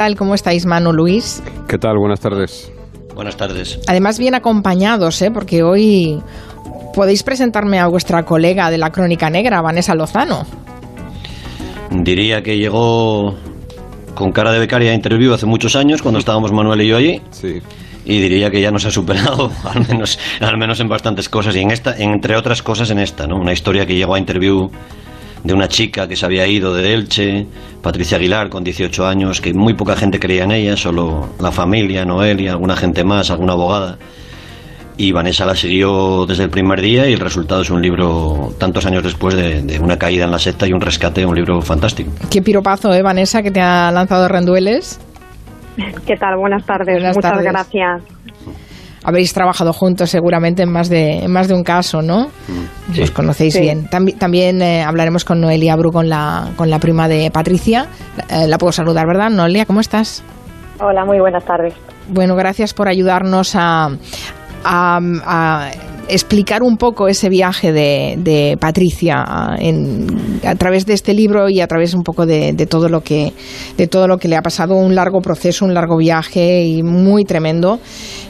tal? ¿Cómo estáis, Manu Luis? ¿Qué tal? Buenas tardes. Buenas tardes. Además, bien acompañados, ¿eh? porque hoy podéis presentarme a vuestra colega de la Crónica Negra, Vanessa Lozano. Diría que llegó con cara de becaria a Interview hace muchos años, cuando estábamos Manuel y yo allí. Sí. Y diría que ya nos ha superado, al menos, al menos en bastantes cosas, y en esta, entre otras cosas en esta, ¿no? Una historia que llegó a Interview de una chica que se había ido de Elche, Patricia Aguilar, con 18 años, que muy poca gente creía en ella, solo la familia, Noelia, alguna gente más, alguna abogada. Y Vanessa la siguió desde el primer día y el resultado es un libro, tantos años después de, una caída en la secta y un rescate, un libro fantástico. Qué piropazo, ¿eh, Vanessa, que te ha lanzado Rendueles? ¿Qué tal? Buenas tardes. Muchas gracias habéis trabajado juntos seguramente en más de, en más de un caso, ¿no? Sí. Os conocéis bien. También, también eh, hablaremos con Noelia Bru, con la, con la prima de Patricia. Eh, la puedo saludar, ¿verdad? Noelia, ¿cómo estás? Hola, muy buenas tardes. Bueno, gracias por ayudarnos a, a explicar un poco ese viaje de, Patricia a través de este libro y a través un poco de, todo lo que de todo lo que le ha pasado un largo proceso un largo viaje y muy tremendo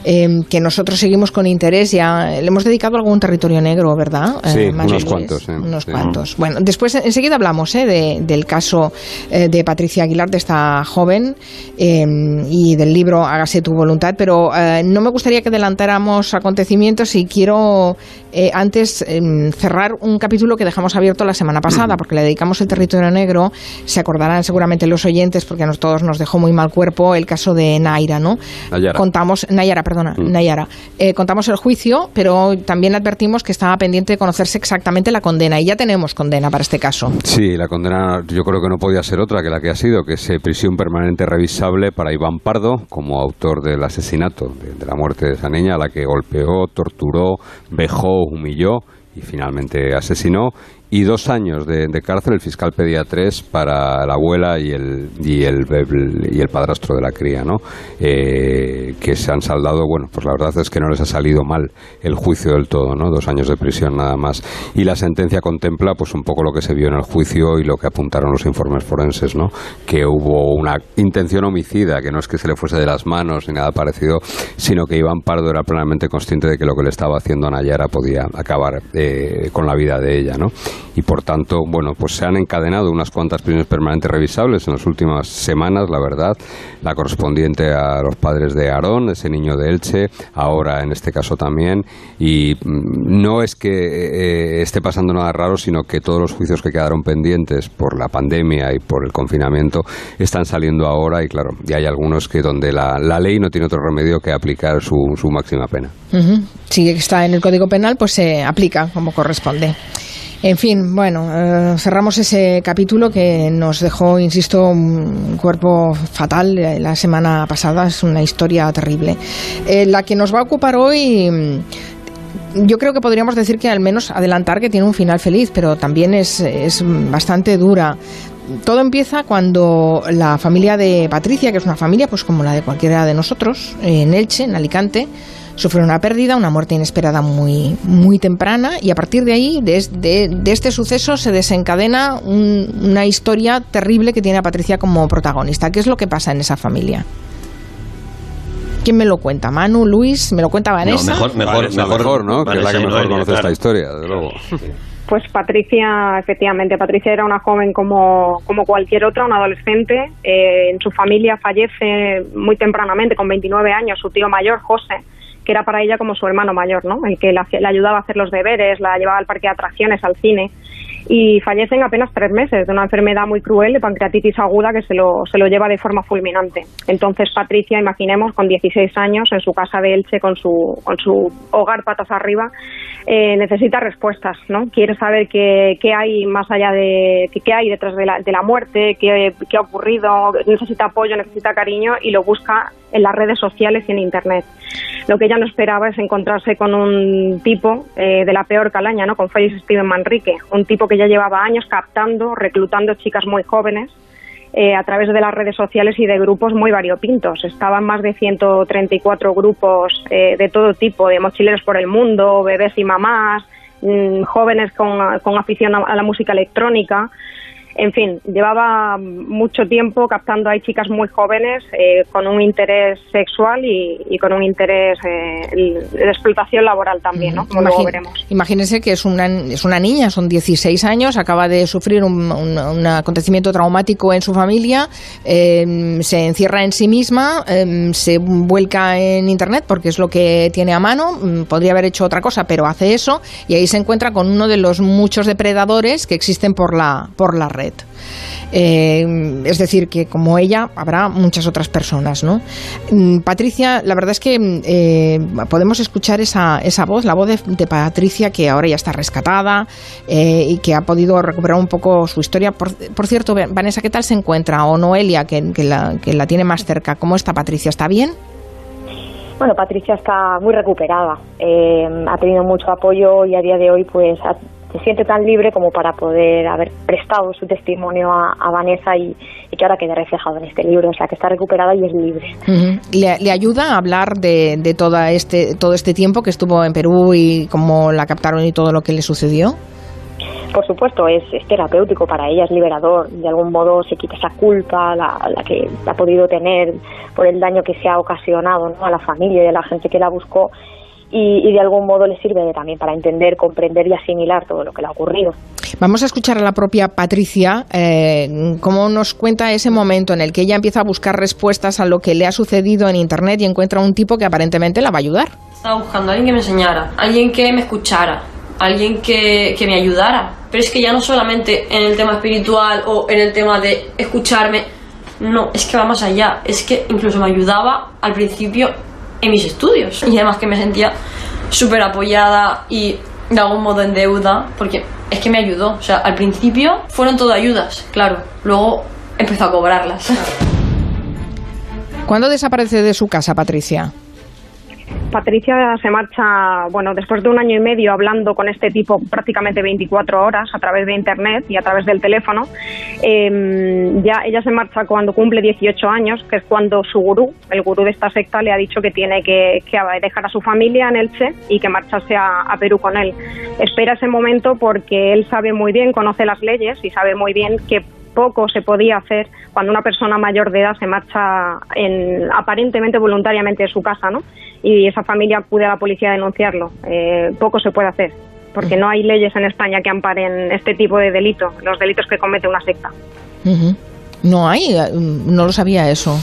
em, que nosotros seguimos con interés. Ya le hemos dedicado algún territorio negro verdad sí eh, unos cuantos unos cuantos. Bueno después enseguida hablamos eh, del caso eh, de Patricia Aguilar de esta joven em, y del libro hágase tu voluntad pero no me gustaría que adelantáramos acontecimientos y quiero eh, antes em, cerrar un capítulo que dejamos abierto la semana pasada, porque le dedicamos el territorio negro. Se acordarán seguramente los oyentes, porque a todos nos dejó muy mal cuerpo el caso de Naira, ¿no? Nayara. Contamos, Nayara, perdona, mm. Nayara. Eh, contamos el juicio, pero también advertimos que estaba pendiente de conocerse exactamente la condena, y ya tenemos condena para este caso. Sí, la condena yo creo que no podía ser otra que la que ha sido, que es prisión permanente revisable para Iván Pardo, como autor del asesinato, de, de la muerte de esa niña, a la que golpeó, torturó, vejó, humilló y finalmente asesinó y dos años de, cárcel. El fiscal pedía tres para la abuela y el, y el, y el padrastro de la cría, ¿no? Eh, que se han saldado, bueno, pues la verdad es que no les ha salido mal el juicio del todo, ¿no? Dos años de prisión nada más. Y la sentencia contempla, pues un poco lo que se vio en el juicio y lo que apuntaron los informes forenses, ¿no? Que hubo una intención homicida, que no es que se le fuese de las manos ni nada parecido, sino que Iván Pardo era plenamente consciente de que lo que le estaba haciendo a Nayara podía acabar eh, con la vida de ella, ¿no? Y por tanto, bueno, pues se han encadenado unas cuantas prisiones permanentes revisables en las últimas semanas, la verdad, la correspondiente a los padres de Aarón, ese niño de Elche, ahora en este caso también, y mm, no es que eh, esté pasando nada raro, sino que todos los juicios que quedaron pendientes por la pandemia y por el confinamiento están saliendo ahora y claro, ya hay algunos que donde la, ley no tiene otro remedio que aplicar su, su máxima pena. Si está en el Código Penal, pues se aplica como corresponde. En fin, bueno, eh, cerramos ese capítulo que nos dejó, insisto, un cuerpo fatal la semana pasada. Es una historia terrible. Eh, la que nos va a ocupar hoy mm, yo creo que podríamos decir que al menos adelantar que tiene un final feliz, pero también es, es, bastante dura. Todo empieza cuando la familia de Patricia, que es una familia pues como la de cualquiera de nosotros, en Elche, en Alicante, sufre una pérdida, una muerte inesperada muy, muy temprana y a partir de ahí, de, de, este suceso, se desencadena una historia terrible que tiene a Patricia como protagonista. ¿Qué es lo que pasa en esa familia? ¿Quién me lo cuenta? ¿Manu, Luis? ¿Me lo cuenta Vanessa? mejor, mejor, mejor, ¿no? que es la que mejor conoce esta historia, desde luego. Pues Patricia, efectivamente, Patricia era una joven como, como cualquier otra, una adolescente. Eh, en su familia fallece muy tempranamente, con 29 años, su tío mayor, José, que era para ella como su hermano mayor, ¿no? El que la, le ayudaba a hacer los deberes, la llevaba al parque de atracciones, al cine y fallece en apenas tres meses de una enfermedad muy cruel de pancreatitis aguda que se lo, se lo lleva de forma fulminante. Entonces Patricia, imaginemos, con 16 años en su casa de Elche, con su, con su hogar patas arriba, eh, necesita respuestas, ¿no? Quiere saber qué, qué hay más allá de, qué hay detrás de la, de la muerte, qué, qué ha ocurrido, necesita apoyo, necesita cariño y lo busca en las redes sociales y en Internet. Lo que ella no esperaba es encontrarse con un tipo eh, de la peor calaña, ¿no? con Félix Steven Manrique, un tipo que ya llevaba años captando, reclutando chicas muy jóvenes eh, a través de las redes sociales y de grupos muy variopintos. Estaban más de 134 grupos eh, de todo tipo, de mochileros por el mundo, bebés y mamás, mm, jóvenes con, con afición a la música electrónica. En fin, llevaba mucho tiempo captando a chicas muy jóvenes eh, con un interés sexual y, con un interés eh, de explotación laboral también, ¿no? Como luego veremos. Imagínese que es una, es una niña, son 16 años, acaba de sufrir un, acontecimiento traumático en su familia, em, se encierra en sí misma, em, se vuelca en Internet porque es lo que tiene a mano, mm, podría haber hecho otra cosa, pero hace eso y ahí se encuentra con uno de los muchos depredadores que existen por la, por la red. Eh, es decir, que como ella habrá muchas otras personas. ¿no? Mm, Patricia, la verdad es que eh, podemos escuchar esa, esa voz, la voz de, Patricia, que ahora ya está rescatada eh, y que ha podido recuperar un poco su historia. Por, cierto, Vanessa, ¿qué tal se encuentra? O Noelia, que, que, la, que la tiene más cerca. ¿Cómo está Patricia? ¿Está bien? Bueno, Patricia está muy recuperada, ha tenido mucho apoyo y a día de hoy pues se siente tan libre como para poder haber prestado su testimonio a, Vanessa y, que ahora quede reflejado en este libro, o sea que está recuperada y es libre. ¿Le, ayuda a hablar de, de este, todo este tiempo que estuvo en Perú y cómo la captaron y todo lo que le sucedió? por supuesto, es, terapéutico para ella, es liberador. De algún modo se quita esa culpa, la, que ha podido tener por el daño que se ha ocasionado ¿no? a la familia y a la gente que la buscó y, de algún modo le sirve también para entender, comprender y asimilar todo lo que le ha ocurrido. Vamos a escuchar a la propia Patricia eh, cómo nos cuenta ese momento en el que ella empieza a buscar respuestas a lo que le ha sucedido en Internet y encuentra un tipo que aparentemente la va a ayudar. Estaba buscando a alguien que me enseñara, alguien que me escuchara, alguien que, que me ayudara. Pero es que ya no solamente en el tema espiritual o en el tema de escucharme, no, es que va más allá. Es que incluso me ayudaba al principio en mis estudios. Y además que me sentía súper apoyada y de algún modo en deuda, porque es que me ayudó. O sea, al principio fueron todo ayudas, claro. Luego empezó a cobrarlas. ¿Cuándo desaparece de su casa, Patricia? Patricia se marcha, bueno, después de un año y medio hablando con este tipo prácticamente 24 horas a través de Internet y a través del teléfono, em, ya ella se marcha cuando cumple 18 años, que es cuando su gurú, el gurú de esta secta, le ha dicho que tiene que, dejar a su familia en Elche y que marcharse a Perú con él. Espera ese momento porque él sabe muy bien, conoce las leyes y sabe muy bien que poco se podía hacer cuando una persona mayor de edad se marcha en, aparentemente voluntariamente de su casa, ¿no? Y esa familia acude a la policía a denunciarlo. Eh, poco se puede hacer, porque no hay leyes en España que amparen este tipo de delito, los delitos que comete una secta. No hay, no lo sabía eso.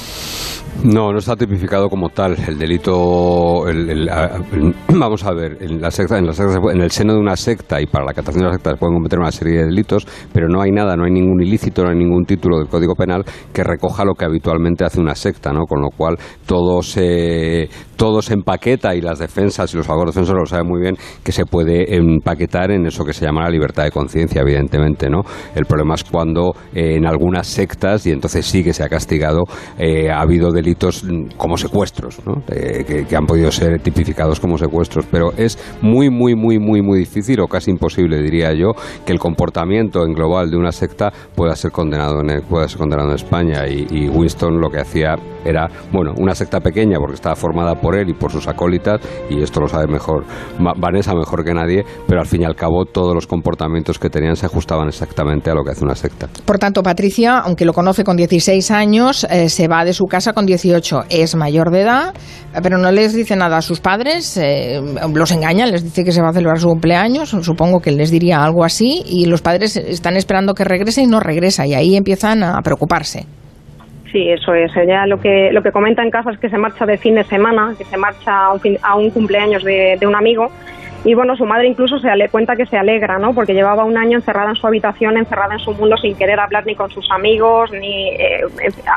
No, no está tipificado como tal. El delito, vamos a ver, en la secta, en la secta, en el seno de una secta y para la captación de la secta se pueden cometer una serie de delitos, pero no hay nada, no hay ningún ilícito, no hay ningún título del Código Penal que recoja lo que habitualmente hace una secta, ¿no? Con lo cual todo se todo se empaqueta y las defensas y los abogados defensores lo saben muy bien que se puede empaquetar en eso que se llama la libertad de conciencia, evidentemente, ¿no? El problema es cuando eh, en algunas sectas y entonces sí que se ha castigado eh, ha habido delitos como secuestros, que, han podido ser tipificados como secuestros. Pero es muy, muy, muy, muy, muy difícil o casi imposible, diría yo, que el comportamiento en global de una secta pueda ser condenado en, pueda ser condenado en España. Y, Winston lo que hacía era, bueno, una secta pequeña porque estaba formada por él y por sus acólitas, y esto lo sabe mejor Vanessa mejor que nadie, pero al fin y al cabo todos los comportamientos que tenían se ajustaban exactamente a lo que hace una secta. Por tanto, Patricia, aunque lo conoce con 16 años, eh, se va de su casa con 18. Es mayor de edad, pero no les dice nada a sus padres, eh, los engaña, les dice que se va a celebrar su cumpleaños, supongo que les diría algo así, y los padres están esperando que regrese y no regresa, y ahí empiezan a preocuparse. Sí, eso es. Ella lo que, lo que comenta en casa es que se marcha de fin de semana, que se marcha a un, a un cumpleaños de, de un amigo y bueno, su madre incluso se le cuenta que se alegra, ¿no? Porque llevaba un año encerrada en su habitación, encerrada en su mundo, sin querer hablar ni con sus amigos, ni eh,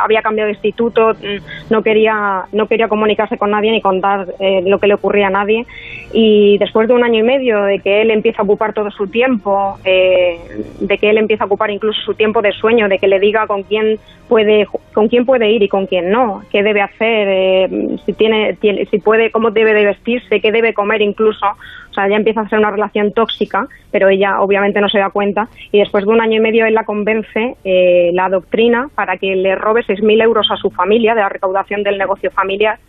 había cambiado de instituto, mm, no quería, no quería comunicarse con nadie ni contar eh, lo que le ocurría a nadie. Y después de un año y medio de que él empieza a ocupar todo su tiempo, eh, de que él empieza a ocupar incluso su tiempo de sueño, de que le diga con quién puede, con quién puede ir y con quién no, qué debe hacer, si tiene, tiene, si puede, cómo debe de vestirse, qué debe comer incluso o sea, ya empieza a ser una relación tóxica, pero ella obviamente no se da cuenta. Y después de un año y medio él la convence, eh, la doctrina, para que le robe 6.000 euros a su familia de la recaudación del negocio familiar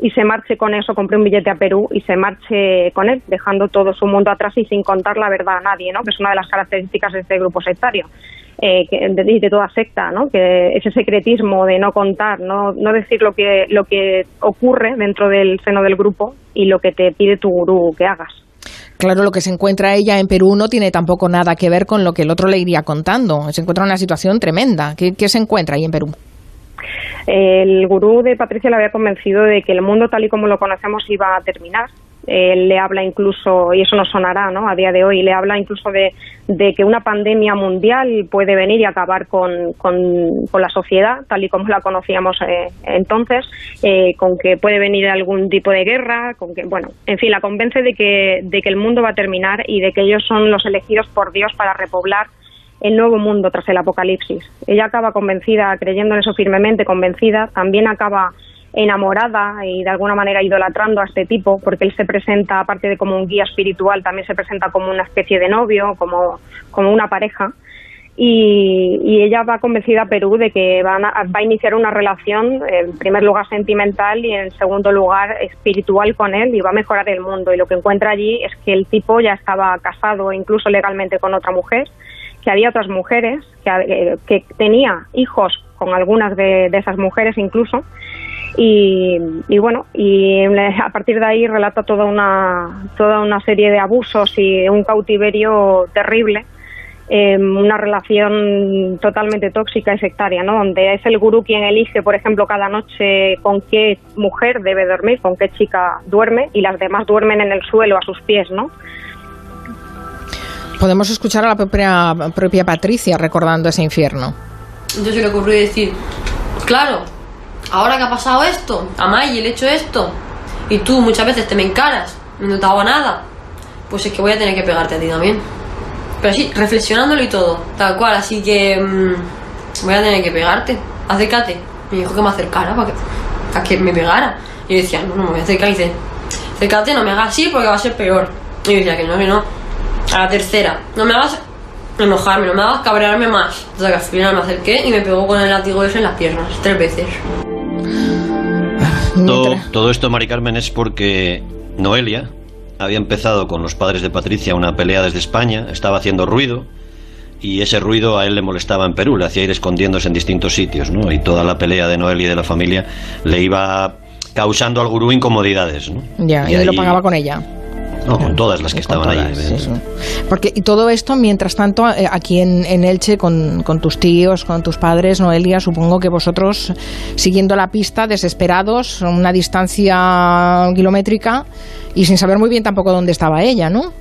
y se marche con eso, compre un billete a Perú y se marche con él, dejando todo su mundo atrás y sin contar la verdad a nadie, ¿no? que es una de las características de este grupo sectario. eh, de, de, toda secta, ¿no? Que ese secretismo de no contar, no, no decir lo que, lo que ocurre dentro del seno del grupo y lo que te pide tu gurú que hagas. Claro, lo que se encuentra ella en Perú no tiene tampoco nada que ver con lo que el otro le iría contando. Se encuentra en una situación tremenda. ¿Qué, qué se encuentra ahí en Perú? El gurú de Patricia le había convencido de que el mundo tal y como lo conocemos iba a terminar. Él le habla incluso, y eso no sonará ¿no? a día de hoy, le habla incluso de, que una pandemia mundial puede venir y acabar con, con, la sociedad, tal y como la conocíamos eh, entonces, eh, con que puede venir algún tipo de guerra, con que, bueno, en fin, la convence de que, de que el mundo va a terminar y de que ellos son los elegidos por Dios para repoblar el nuevo mundo tras el apocalipsis. Ella acaba convencida, creyendo en eso firmemente, convencida, también acaba enamorada y de alguna manera idolatrando a este tipo, porque él se presenta, aparte de como un guía espiritual, también se presenta como una especie de novio, como, como una pareja. Y, ella va convencida a Perú de que va a iniciar una relación, en primer lugar sentimental y en segundo lugar espiritual con él y va a mejorar el mundo. Y lo que encuentra allí es que el tipo ya estaba casado incluso legalmente con otra mujer que había otras mujeres, que, eh, que tenía hijos con algunas de, esas mujeres incluso, y, bueno, y a partir de ahí relata toda una, toda una serie de abusos y un cautiverio terrible, em, una relación totalmente tóxica y sectaria, ¿no? Donde es el gurú quien elige, por ejemplo, cada noche con qué mujer debe dormir, con qué chica duerme, y las demás duermen en el suelo a sus pies, ¿no? podemos escuchar a la propia, propia Patricia recordando ese infierno. Entonces se le ocurrió decir, claro, ahora que ha pasado esto, a May he hecho esto, y tú muchas veces te me encaras, no te hago nada, pues es que voy a tener que pegarte a ti también. Pero así, reflexionándolo y todo, tal cual, así que mm, voy a tener que pegarte, acércate. Me dijo que me acercara para que, para que me pegara. Y yo decía, no, no me voy a acercar. Y dice, acércate, no me hagas así porque va a ser peor. Y yo decía que no, que no. A la tercera, no me hagas enojarme, no me hagas cabrearme más. O sea que al final me acerqué y me pegó con el látigo ese en las piernas, tres veces. Todo, todo esto, Mari Carmen, es porque Noelia había empezado con los padres de Patricia una pelea desde España, estaba haciendo ruido y ese ruido a él le molestaba en Perú, le hacía ir escondiéndose en distintos sitios, ¿no? Y toda la pelea de Noelia y de la familia le iba causando al gurú incomodidades, ¿no? Ya, y, lo pagaba con ella. No, con todas las que estaban ahí. Porque, y todo esto, mientras tanto, eh, aquí en, Elche, con, tus tíos, con tus padres, Noelia, supongo que vosotros, siguiendo la pista, desesperados, una distancia kilométrica y sin saber muy bien tampoco dónde estaba ella, ¿no?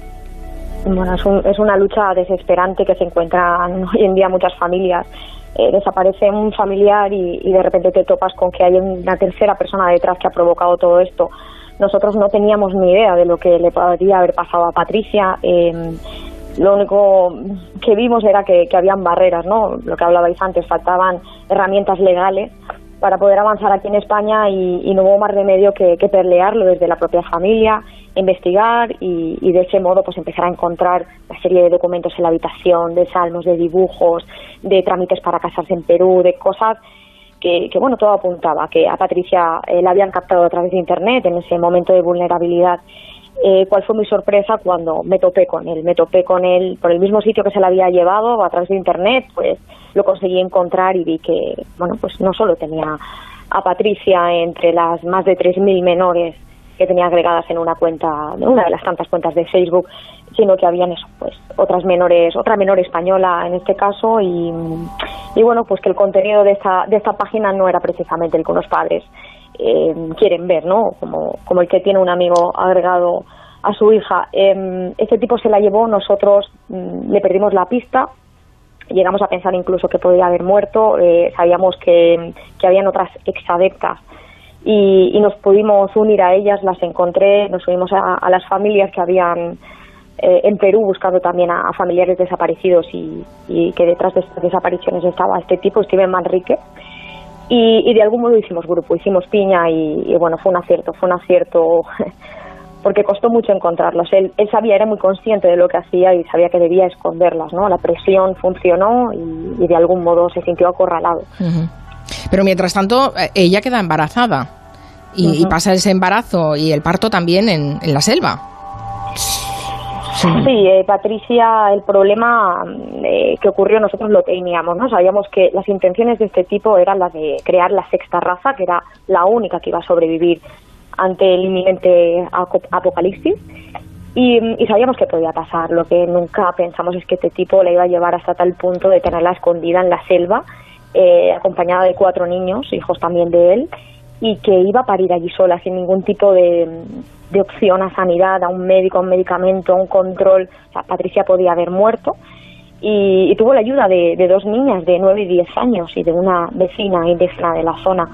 Bueno, es, una lucha desesperante que se encuentran hoy en día muchas familias. Eh, desaparece un familiar y, y de repente te topas con que hay una tercera persona detrás que ha provocado todo esto nosotros no teníamos ni idea de lo que le podría haber pasado a Patricia. Em, lo único que vimos era que, habían barreras, ¿no? Lo que hablabais antes, faltaban herramientas legales para poder avanzar aquí en España y, no hubo más remedio que, que, pelearlo desde la propia familia, investigar y, y, de ese modo pues empezar a encontrar una serie de documentos en la habitación, de salmos, de dibujos, de trámites para casarse en Perú, de cosas que, bueno, todo apuntaba que a Patricia eh, la habían captado a través de Internet en ese momento de vulnerabilidad. Eh, ¿Cuál fue mi sorpresa cuando me topé con él? Me topé con él por el mismo sitio que se la había llevado a través de Internet, pues lo conseguí encontrar y vi que, bueno, pues no solo tenía a Patricia entre las más de 3.000 menores que tenía agregadas en una cuenta, una de las tantas cuentas de Facebook, sino que habían eso, pues otras menores, otra menor española en este caso y, y bueno, pues que el contenido de esta, de esta página no era precisamente el que unos padres eh, quieren ver, ¿no? Como, como el que tiene un amigo agregado a su hija. Eh, este tipo se la llevó, nosotros mm, le perdimos la pista, llegamos a pensar incluso que podría haber muerto, eh, sabíamos que, que habían otras exadeptas y, y, nos pudimos unir a ellas, las encontré, nos unimos a, a las familias que habían eh, en Perú buscando también a, familiares desaparecidos y, que detrás de estas desapariciones estaba este tipo, Steven Manrique. Y, de algún modo hicimos grupo, hicimos piña y, bueno, fue un acierto, fue un acierto porque costó mucho encontrarlas. Él, él, sabía, era muy consciente de lo que hacía y sabía que debía esconderlas, ¿no? La presión funcionó y, de algún modo se sintió acorralado. Pero mientras tanto, eh, ella queda embarazada y, pasa ese embarazo y el parto también en, en la selva. Sí, eh, Patricia, el problema eh, que ocurrió nosotros lo teníamos, ¿no? Sabíamos que las intenciones de este tipo eran las de crear la sexta raza, que era la única que iba a sobrevivir ante el inminente apocalipsis. Y, sabíamos que podía pasar. Lo que nunca pensamos es que este tipo la iba a llevar hasta tal punto de tenerla escondida en la selva, eh, acompañada de cuatro niños, hijos también de él, y que iba a parir allí sola, sin ningún tipo de, opción a sanidad, a un médico, a un medicamento, a un control. Patricia podía haber muerto. Y, tuvo la ayuda de, de, dos niñas de nueve y diez años y de una vecina indígena de la zona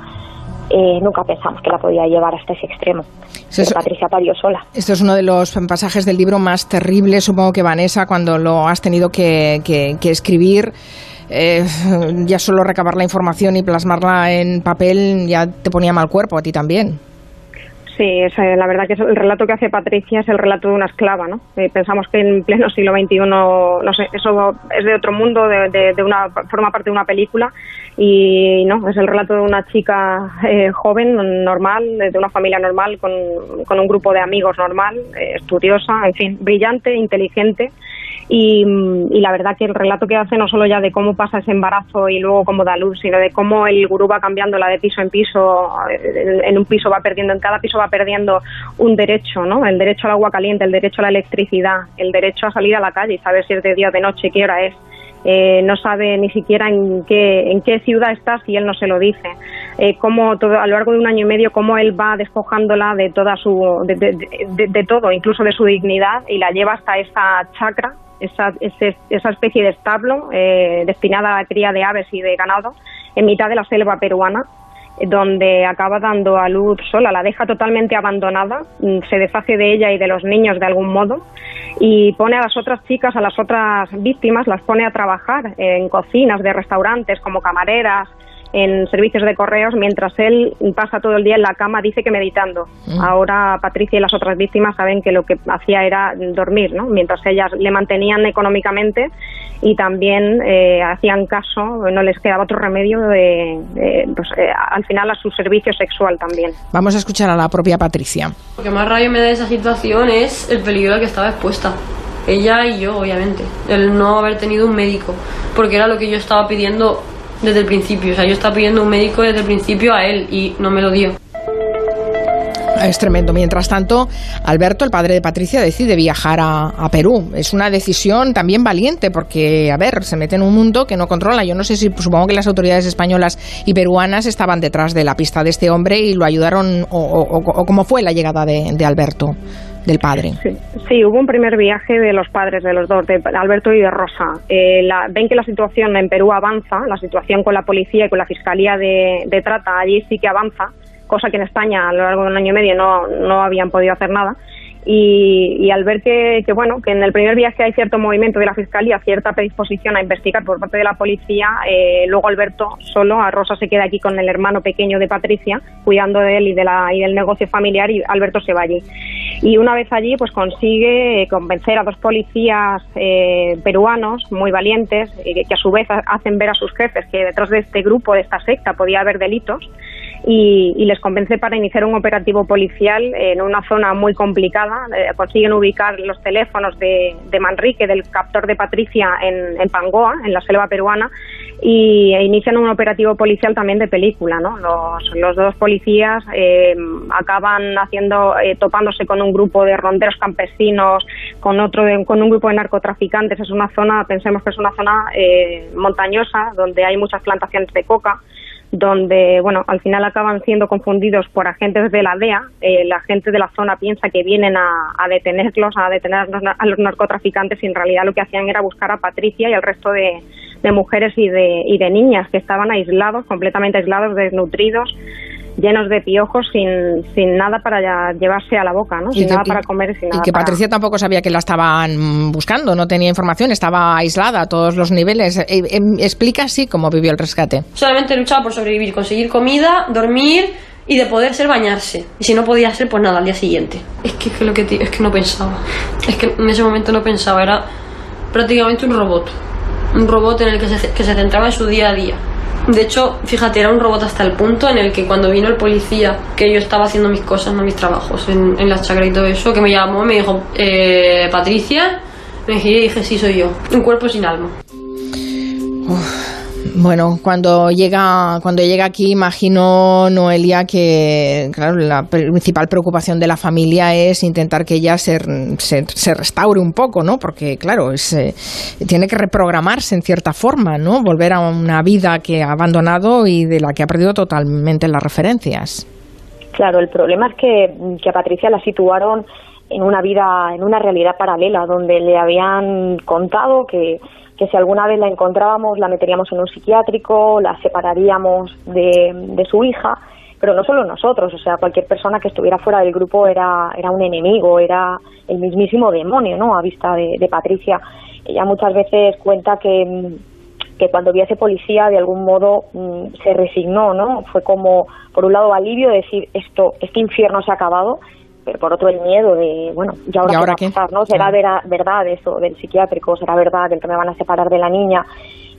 eh, nunca pensamos que la podía llevar hasta ese extremo. Patricia parió sola. Esto es uno de los pasajes del libro más terribles, supongo que Vanessa, cuando lo has tenido que, escribir. Eh, ya solo recabar la información y plasmarla en papel ya te ponía mal cuerpo a ti también. Sí, es, eh, la verdad que el relato que hace Patricia es el relato de una esclava, ¿no? Eh, pensamos que en pleno siglo XXI, no sé, eso es de otro mundo, de, de, una forma parte de una película y no, es el relato de una chica eh, joven, normal, de una familia normal, con, con un grupo de amigos normal, estudiosa, en fin, brillante, inteligente y, la verdad que el relato que hace no solo ya de cómo pasa ese embarazo y luego cómo da luz, sino de cómo el gurú va cambiando la de piso en piso, en un piso va perdiendo, en cada piso va perdiendo un derecho, ¿no? El derecho al agua caliente, el derecho a la electricidad, el derecho a salir a la calle y saber si es de día o de noche, qué hora es. Eh, no sabe ni siquiera en qué, en qué ciudad está si él no se lo dice. Eh, cómo todo, a lo largo de un año y medio, cómo él va despojándola de toda su, de, de, todo, incluso de su dignidad, y la lleva hasta esa chacra esa, esa especie de establo eh, destinada a la cría de aves y de ganado en mitad de la selva peruana, donde acaba dando a luz sola, la deja totalmente abandonada, mm, se deshace de ella y de los niños de algún modo y pone a las otras chicas, a las otras víctimas, las pone a trabajar en cocinas de restaurantes como camareras, en servicios de correos, mientras él pasa todo el día en la cama, dice que meditando. Mm. Ahora Patricia y las otras víctimas saben que lo que hacía era dormir, ¿no? mientras ellas le mantenían económicamente y también eh, hacían caso, no les quedaba otro remedio de, pues, eh, al final a su servicio sexual también. Vamos a escuchar a la propia Patricia. Lo que más rabia me da de esa situación es el peligro al que estaba expuesta ella y yo, obviamente, el no haber tenido un médico, porque era lo que yo estaba pidiendo desde el principio. O sea, yo estaba pidiendo un médico desde el principio a él y no me lo dio. Es tremendo. Mientras tanto, Alberto, el padre de Patricia, decide viajar a, Perú. Es una decisión también valiente porque, a ver, se mete en un mundo que no controla. Yo no sé si, supongo que las autoridades españolas y peruanas estaban detrás de la pista de este hombre y lo ayudaron, o, cómo fue la llegada de Alberto del padre. Sí, hubo un primer viaje de los padres de los dos, de Alberto y de Rosa. Eh, ven que la situación en Perú avanza, la situación con la policía y con la fiscalía de, de trata allí sí que avanza, cosa que en España a lo largo de un año y medio no, no habían podido hacer nada. Y, al ver que, bueno que en el primer viaje hay cierto movimiento de la fiscalía, cierta predisposición a investigar por parte de la policía, eh, luego Alberto solo, a Rosa se queda aquí con el hermano pequeño de Patricia, cuidando de él y de la y del negocio familiar y Alberto se va allí. Y una vez allí, pues consigue convencer a dos policías eh, peruanos muy valientes, que a su vez hacen ver a sus jefes que detrás de este grupo, de esta secta, podía haber delitos y, les convence para iniciar un operativo policial en una zona muy complicada. Eh, consiguen ubicar los teléfonos de, Manrique, del captor de Patricia, en, en, Pangoa, en la selva peruana, y e inician un operativo policial también de película. ¿no? Los, dos policías eh, acaban haciendo, eh, topándose con un grupo de ronderos campesinos, con otro, con un grupo de narcotraficantes. Es una zona, pensemos que es una zona montañosa donde hay muchas plantaciones de coca donde, bueno, al final acaban siendo confundidos por agentes de la DEA. Eh, la gente de la zona piensa que vienen a, detenerlos, a detener a los narcotraficantes y en realidad lo que hacían era buscar a Patricia y al resto de, de mujeres y de, y de niñas que estaban aislados, completamente aislados, desnutridos llenos de piojos sin, sin nada para llevarse a la boca, ¿no? Sin nada para comer sin nada Y que Patricia tampoco sabía que la estaban buscando, no tenía información, estaba aislada a todos los niveles. Eh, eh, explica así cómo vivió el rescate. Solamente luchaba por sobrevivir, conseguir comida, dormir y de poder ser bañarse. Y si no podía ser, pues nada, al día siguiente. Es que, es que lo que es que no pensaba. Es que en ese momento no pensaba, era prácticamente un robot. Un robot en el que se, que se centraba en su día a día De hecho, fíjate, era un robot hasta el punto en el que cuando vino el policía, que yo estaba haciendo mis cosas, no mis trabajos, en, en la chacra y todo eso, que me llamó me dijo, eh, Patricia, me giré y dije, sí, soy yo, un cuerpo sin alma. Bueno, cuando llega, cuando llega aquí, imagino, Noelia, que la principal preocupación de la familia es intentar que ella se, se, se restaure un poco, ¿no? Porque, claro, es, eh, tiene que reprogramarse en cierta forma, ¿no? Volver a una vida que ha abandonado y de la que ha perdido totalmente las referencias. Claro, el problema es que, que a Patricia la situaron en una vida, en una realidad paralela, donde le habían contado que que si alguna vez la encontrábamos la meteríamos en un psiquiátrico, la separaríamos de, de su hija, pero no solo nosotros, o sea, cualquier persona que estuviera fuera del grupo era, era un enemigo, era el mismísimo demonio, ¿no? A vista de, de Patricia. Ella muchas veces cuenta que, que cuando vio a ese policía de algún modo mm, se resignó, ¿no? Fue como, por un lado, alivio de decir, esto, este infierno se ha acabado, pero por otro el miedo de, bueno, ¿y ahora, ¿Y ahora qué va a pasar? ¿no? ¿Será vera- verdad eso del psiquiátrico? ¿Será verdad el que me van a separar de la niña?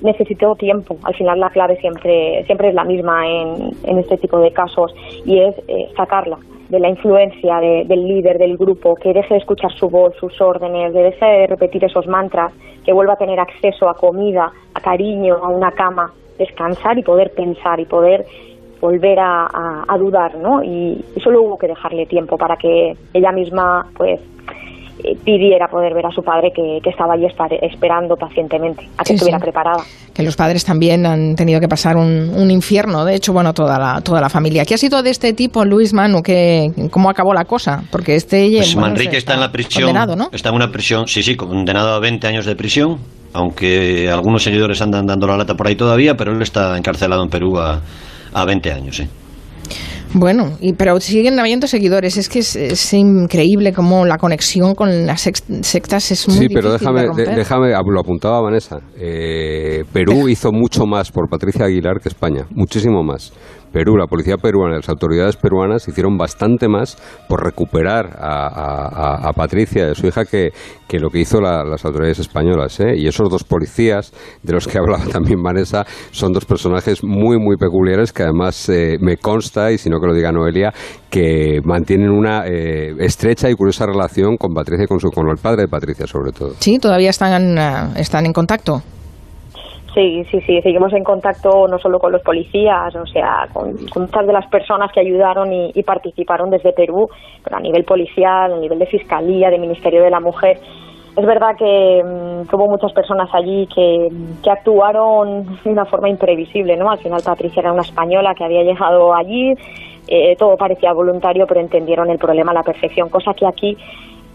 Necesito tiempo. Al final la clave siempre, siempre es la misma en, en este tipo de casos y es eh, sacarla de la influencia de- del líder del grupo, que deje de escuchar su voz, sus órdenes, que deje de repetir esos mantras, que vuelva a tener acceso a comida, a cariño, a una cama, descansar y poder pensar y poder volver a, a- a dudar, ¿no? Y, y solo hubo que dejarle tiempo para que ella misma, pues, pidiera poder ver a su padre que, que estaba allí esperando pacientemente a que Sí, estuviera sí. preparada. Que los padres también han tenido que pasar un, un infierno, de hecho, bueno, toda la, toda la familia. ¿Qué ha sido de este tipo, Luis Manu? ¿Qué, ¿Cómo acabó la cosa? Porque este... Pues bueno, Manrique está en la prisión. Condenado, ¿no? Está en una prisión, sí, sí, condenado a 20 años de prisión, aunque algunos seguidores andan dando la lata por ahí todavía, pero él está encarcelado en Perú a, a 20 años, sí. Bueno, y, pero siguen habiendo seguidores. Es que es, es increíble cómo la conexión con las sectas es muy Sí, pero déjame, de de- romper. déjame, ah, lo apuntaba Vanessa. Eh, Perú hizo mucho más por Patricia Aguilar que España, muchísimo más. Perú, la policía peruana, las autoridades peruanas hicieron bastante más por recuperar a, a- a- Patricia a su hija que, que lo que hizo la- las autoridades españolas. ¿eh? Y esos dos policías de los que hablaba también Vanessa son dos personajes muy, muy peculiares que además eh, me consta, y si no que lo diga Noelia, que mantienen una eh, estrecha y curiosa relación con Patricia y con, su, con el padre de Patricia sobre todo. Sí, todavía están, ah, están en contacto. Sí, sí, sí, seguimos en contacto no solo con los policías, o sea, con, muchas de las personas que ayudaron y, y participaron desde Perú, pero a nivel policial, a nivel de fiscalía, de Ministerio de la Mujer. Es verdad que, mm, que hubo muchas personas allí que, que actuaron de una forma imprevisible, ¿no? Al final Patricia era una española que había llegado allí, eh, todo parecía voluntario, pero entendieron el problema a la perfección, cosa que aquí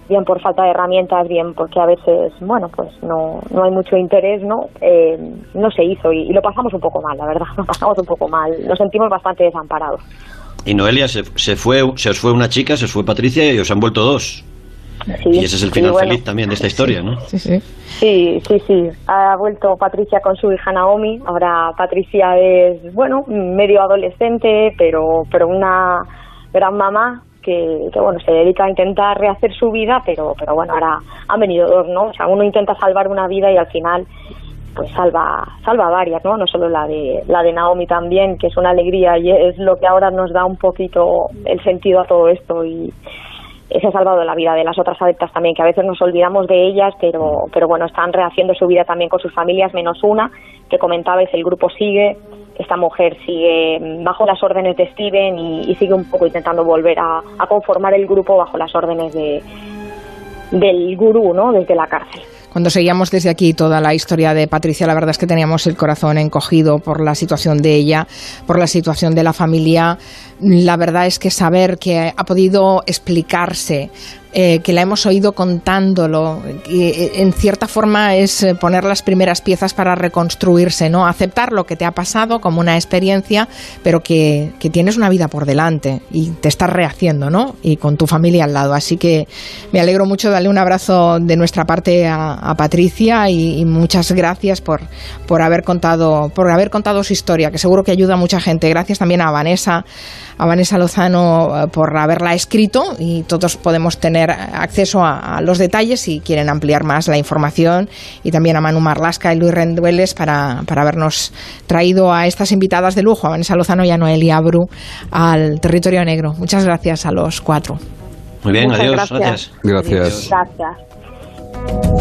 bien por falta de herramientas, bien porque a veces, bueno, pues no, no hay mucho interés, ¿no? Eh, no se hizo y, y lo pasamos un poco mal, la verdad, lo pasamos un poco mal, nos sentimos bastante desamparados. Y Noelia, se, se fue, se os fue una chica, se os fue Patricia y os han vuelto dos. Sí, Y ese es el sí, final bueno. feliz también de esta historia, ¿no? Sí, sí. Sí, sí, sí. Ha vuelto Patricia con su hija Naomi. Ahora Patricia es, bueno, medio adolescente, pero, pero una gran mamá que, que, bueno, se dedica a intentar rehacer su vida, pero, pero bueno, ahora han venido dos, ¿no? O sea, uno intenta salvar una vida y al final pues salva salva varias, ¿no? No solo la de la de Naomi también, que es una alegría y es lo que ahora nos da un poquito el sentido a todo esto y se ha salvado la vida de las otras adeptas también, que a veces nos olvidamos de ellas, pero, pero bueno, están rehaciendo su vida también con sus familias, menos una, que comentabais, el grupo sigue, esta mujer sigue bajo las órdenes de Steven y, sigue un poco intentando volver a, a, conformar el grupo bajo las órdenes de, del gurú, ¿no? Desde la cárcel. Cuando seguíamos desde aquí toda la historia de Patricia, la verdad es que teníamos el corazón encogido por la situación de ella, por la situación de la familia. La verdad es que saber que ha podido explicarse, eh, que la hemos oído contándolo, que en cierta forma es poner las primeras piezas para reconstruirse, ¿no? Aceptar lo que te ha pasado como una experiencia, pero que, que tienes una vida por delante y te estás rehaciendo, ¿no? Y con tu familia al lado. Así que me alegro mucho, darle un abrazo de nuestra parte a, a Patricia y, y, muchas gracias por, por haber contado, por haber contado su historia, que seguro que ayuda a mucha gente. Gracias también a Vanessa, a Vanessa Lozano por haberla escrito y todos podemos tener acceso a, los detalles si quieren ampliar más la información y también a Manu Marlasca y Luis Rendueles para, para habernos traído a estas invitadas de lujo, a Vanessa Lozano y a Noelia Abru, al territorio negro. Muchas gracias a los cuatro. Muy bien, adiós. gracias. gracias. gracias.